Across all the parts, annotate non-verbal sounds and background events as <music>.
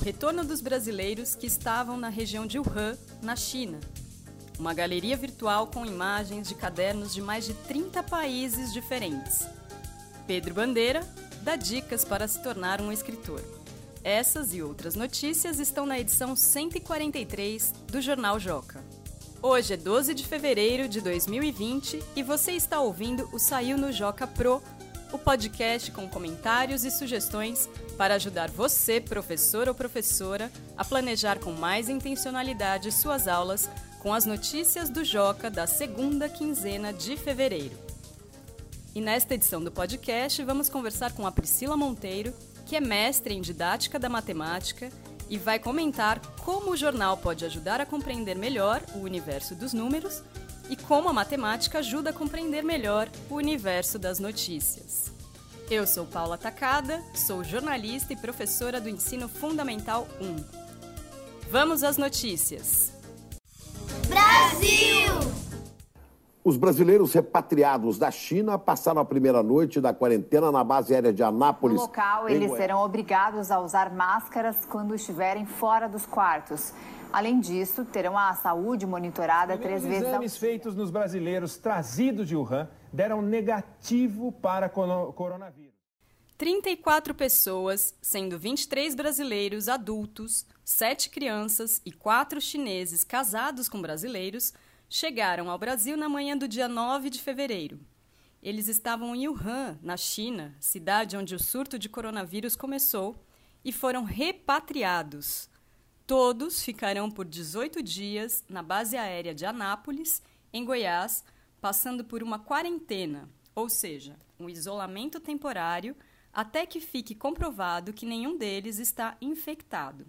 retorno dos brasileiros que estavam na região de Wuhan, na China. Uma galeria virtual com imagens de cadernos de mais de 30 países diferentes. Pedro Bandeira dá dicas para se tornar um escritor. Essas e outras notícias estão na edição 143 do Jornal Joca. Hoje é 12 de fevereiro de 2020 e você está ouvindo o Saiu no Joca Pro, o podcast com comentários e sugestões para ajudar você, professor ou professora, a planejar com mais intencionalidade suas aulas com as notícias do Joca da segunda quinzena de fevereiro. E nesta edição do podcast, vamos conversar com a Priscila Monteiro, que é mestre em didática da matemática e vai comentar como o jornal pode ajudar a compreender melhor o universo dos números e como a matemática ajuda a compreender melhor o universo das notícias. Eu sou Paula Tacada, sou jornalista e professora do Ensino Fundamental 1. Vamos às notícias. Brasil! Os brasileiros repatriados da China passaram a primeira noite da quarentena na base aérea de Anápolis. No local, eles serão obrigados a usar máscaras quando estiverem fora dos quartos. Além disso, terão a saúde monitorada três vezes Os exames feitos nos brasileiros trazidos de Wuhan deram negativo para coronavírus. 34 pessoas, sendo 23 brasileiros adultos, 7 crianças e 4 chineses casados com brasileiros, chegaram ao Brasil na manhã do dia 9 de fevereiro. Eles estavam em Wuhan, na China, cidade onde o surto de coronavírus começou, e foram repatriados. Todos ficarão por 18 dias na base aérea de Anápolis, em Goiás, passando por uma quarentena, ou seja, um isolamento temporário, até que fique comprovado que nenhum deles está infectado.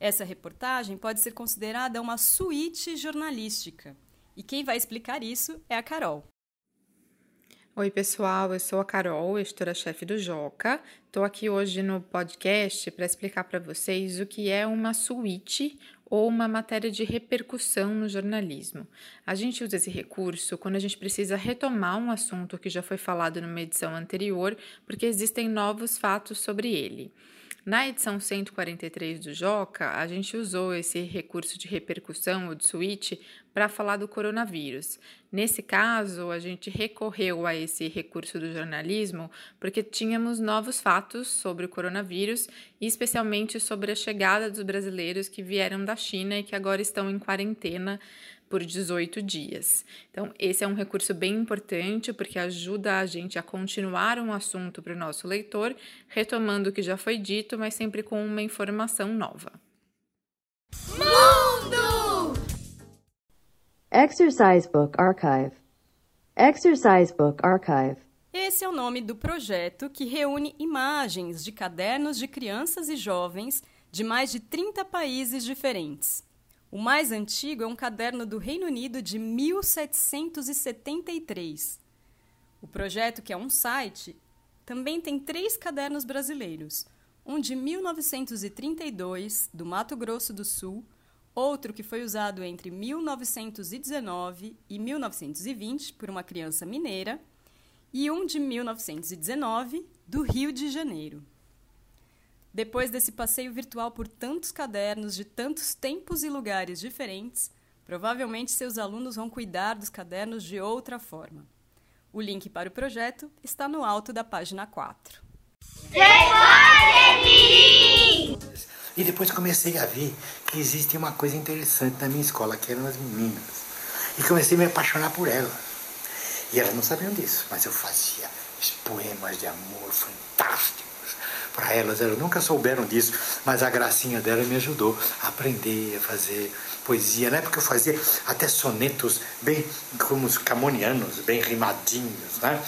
Essa reportagem pode ser considerada uma suíte jornalística, e quem vai explicar isso é a Carol. Oi, pessoal, eu sou a Carol, editora-chefe do Joca. Estou aqui hoje no podcast para explicar para vocês o que é uma suíte ou uma matéria de repercussão no jornalismo. A gente usa esse recurso quando a gente precisa retomar um assunto que já foi falado numa edição anterior, porque existem novos fatos sobre ele. Na edição 143 do Joca, a gente usou esse recurso de repercussão ou de suíte para falar do coronavírus. Nesse caso, a gente recorreu a esse recurso do jornalismo porque tínhamos novos fatos sobre o coronavírus e especialmente sobre a chegada dos brasileiros que vieram da China e que agora estão em quarentena por 18 dias. Então, esse é um recurso bem importante porque ajuda a gente a continuar um assunto para o nosso leitor, retomando o que já foi dito, mas sempre com uma informação nova. Mundo! Exercise Book Archive. Exercise Book Archive. Esse é o nome do projeto que reúne imagens de cadernos de crianças e jovens de mais de 30 países diferentes. O mais antigo é um caderno do Reino Unido de 1773. O projeto, que é um site, também tem três cadernos brasileiros: um de 1932, do Mato Grosso do Sul, outro que foi usado entre 1919 e 1920 por uma criança mineira, e um de 1919, do Rio de Janeiro. Depois desse passeio virtual por tantos cadernos de tantos tempos e lugares diferentes, provavelmente seus alunos vão cuidar dos cadernos de outra forma. O link para o projeto está no alto da página 4. E depois comecei a ver que existe uma coisa interessante na minha escola, que eram as meninas. E comecei a me apaixonar por elas. E elas não sabiam disso, mas eu fazia poemas de amor fantásticos para elas. Elas nunca souberam disso, mas a gracinha dela me ajudou a aprender a fazer poesia. Na época eu fazia até sonetos bem como os camonianos, bem rimadinhos, né?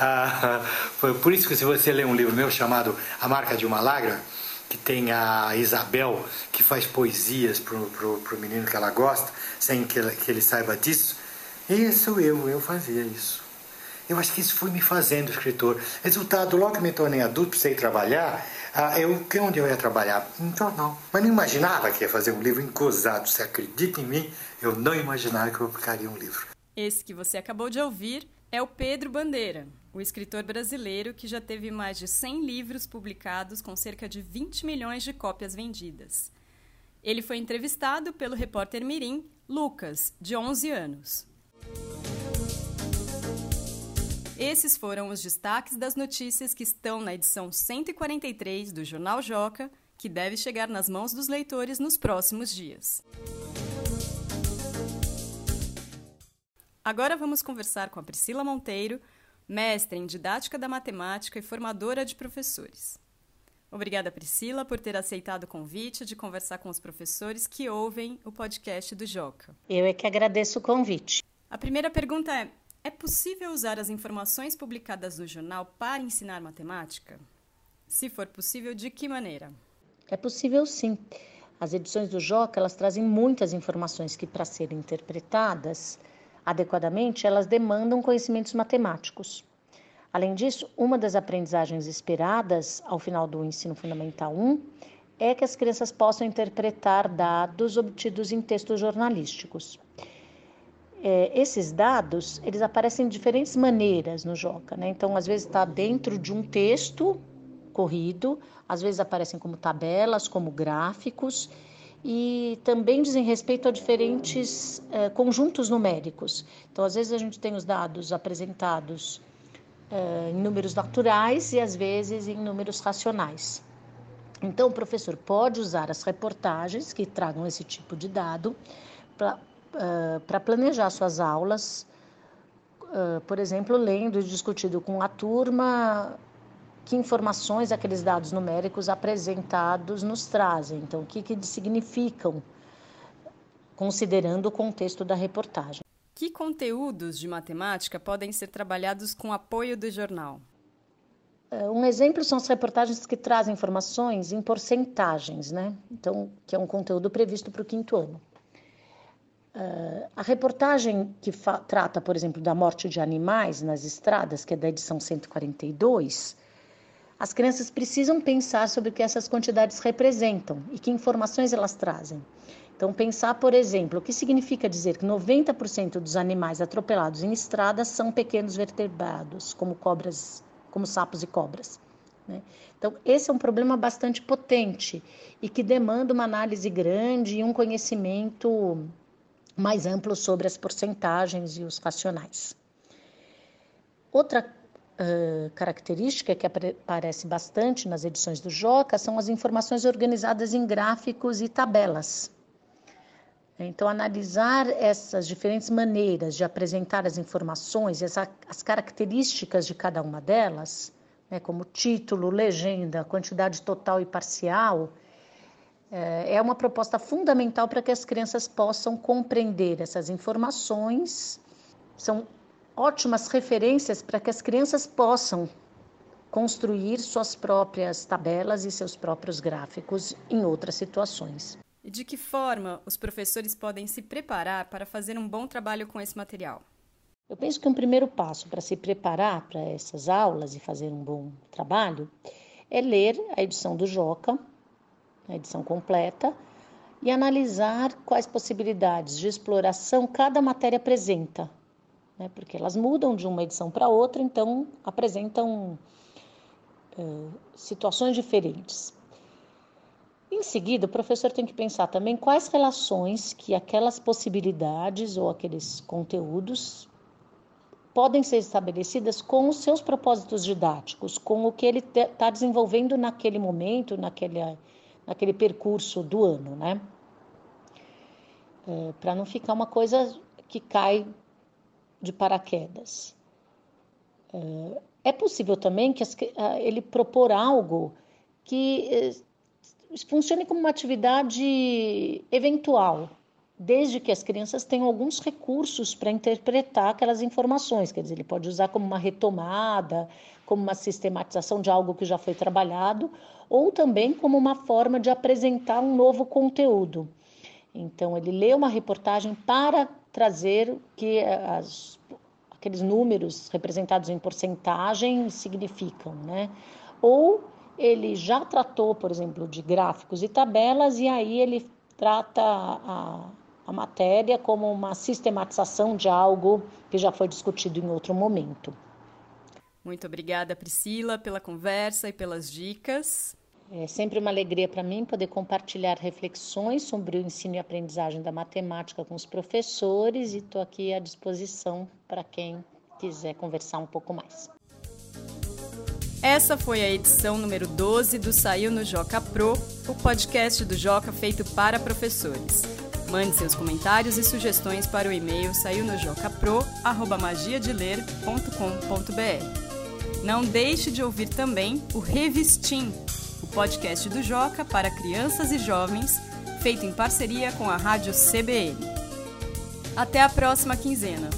Ah, <laughs> por isso que se você ler um livro meu chamado A Marca de uma Lágrima, que tem a Isabel que faz poesias pro, pro menino que ela gosta, sem que, que ele saiba disso, isso eu, eu fazia isso. Eu acho que isso foi me fazendo escritor. Resultado, logo que me tornei adulto, precisei trabalhar, ah, eu, onde eu ia trabalhar? Em jornal. Mas não imaginava que ia fazer um livro encosado. Você acredita em mim? Eu não imaginava que eu publicaria um livro. Esse que você acabou de ouvir é o Pedro Bandeira. o escritor brasileiro que já teve mais de 100 livros publicados com cerca de 20 milhões de cópias vendidas. Ele foi entrevistado pelo repórter Mirim, Lucas, de 11 anos. Esses foram os destaques das notícias que estão na edição 143 do Jornal Joca, que deve chegar nas mãos dos leitores nos próximos dias. Agora vamos conversar com a Priscila Monteiro, mestre em didática da matemática e formadora de professores. Obrigada, Priscila, por ter aceitado o convite de conversar com os professores que ouvem o podcast do Joca. Eu é que agradeço o convite. A primeira pergunta é: é possível usar as informações publicadas no jornal para ensinar matemática? Se for possível, de que maneira? É possível sim. As edições do Joca, elas trazem muitas informações que para serem interpretadas, adequadamente, elas demandam conhecimentos matemáticos. Além disso, uma das aprendizagens esperadas ao final do ensino fundamental 1 é que as crianças possam interpretar dados obtidos em textos jornalísticos. É, esses dados, eles aparecem de diferentes maneiras no Joca, né? Então, às vezes está dentro de um texto corrido, às vezes aparecem como tabelas, como gráficos, e também dizem respeito a diferentes uh, conjuntos numéricos. Então, às vezes, a gente tem os dados apresentados uh, em números naturais e, às vezes, em números racionais. Então, o professor pode usar as reportagens que tragam esse tipo de dado para uh, planejar suas aulas, por exemplo, lendo e discutindo com a turma que informações aqueles dados numéricos apresentados nos trazem. Então, o que, que significam, considerando o contexto da reportagem. Que conteúdos de matemática podem ser trabalhados com apoio do jornal? Um exemplo são as reportagens que trazem informações em porcentagens, né? Então, que é um conteúdo previsto para o quinto ano. Uh, a reportagem que trata, por exemplo, da morte de animais nas estradas, que é da edição 142, as crianças precisam pensar sobre o que essas quantidades representam e que informações elas trazem. Então, pensar, por exemplo, o que significa dizer que 90% dos animais atropelados em estradas são pequenos vertebrados, como cobras, como sapos e cobras. Né? Então, esse é um problema bastante potente e que demanda uma análise grande e um conhecimento mais amplo sobre as porcentagens e os racionais. Outra característica que aparece bastante nas edições do Joca são as informações organizadas em gráficos e tabelas. Então, analisar essas diferentes maneiras de apresentar as informações, essa, as características de cada uma delas, né, como título, legenda, quantidade total e parcial, é uma proposta fundamental para que as crianças possam compreender essas informações. São ótimas referências para que as crianças possam construir suas próprias tabelas e seus próprios gráficos em outras situações. E de que forma os professores podem se preparar para fazer um bom trabalho com esse material? Eu penso que um primeiro passo para se preparar para essas aulas e fazer um bom trabalho é ler a edição do Joca, a edição completa, e analisar quais possibilidades de exploração cada matéria apresenta né, porque elas mudam de uma edição para outra, então apresentam uh, situações diferentes. Em seguida, o professor tem que pensar também quais relações que aquelas possibilidades ou aqueles conteúdos podem ser estabelecidas com os seus propósitos didáticos, com o que ele está desenvolvendo naquele momento, naquele, naquele percurso do ano, né? É, para não ficar uma coisa que cai de paraquedas. É, é possível também que ele propor algo que é, funcione como uma atividade eventual, desde que as crianças tenham alguns recursos para interpretar aquelas informações. Quer dizer, ele pode usar como uma retomada, como uma sistematização de algo que já foi trabalhado, ou também como uma forma de apresentar um novo conteúdo. Então, ele lê uma reportagem para trazer que as, aqueles números representados em porcentagem significam, né? Ou ele já tratou, por exemplo, de gráficos e tabelas, e aí ele trata a, a matéria como uma sistematização de algo que já foi discutido em outro momento. Muito obrigada, Priscila, pela conversa e pelas dicas. É sempre uma alegria para mim poder compartilhar reflexões sobre o ensino e aprendizagem da matemática com os professores e estou aqui à disposição para quem quiser conversar um pouco mais. Essa foi a edição número 12 do Saiu no Joca Pro, o podcast do Joca feito para professores. Mande seus comentários e sugestões para o e-mail saiunojocapro@magiadeler.com.br. Não deixe de ouvir também o Revistim, o podcast do Joca para crianças e jovens, feito em parceria com a Rádio CBN. Até a próxima quinzena.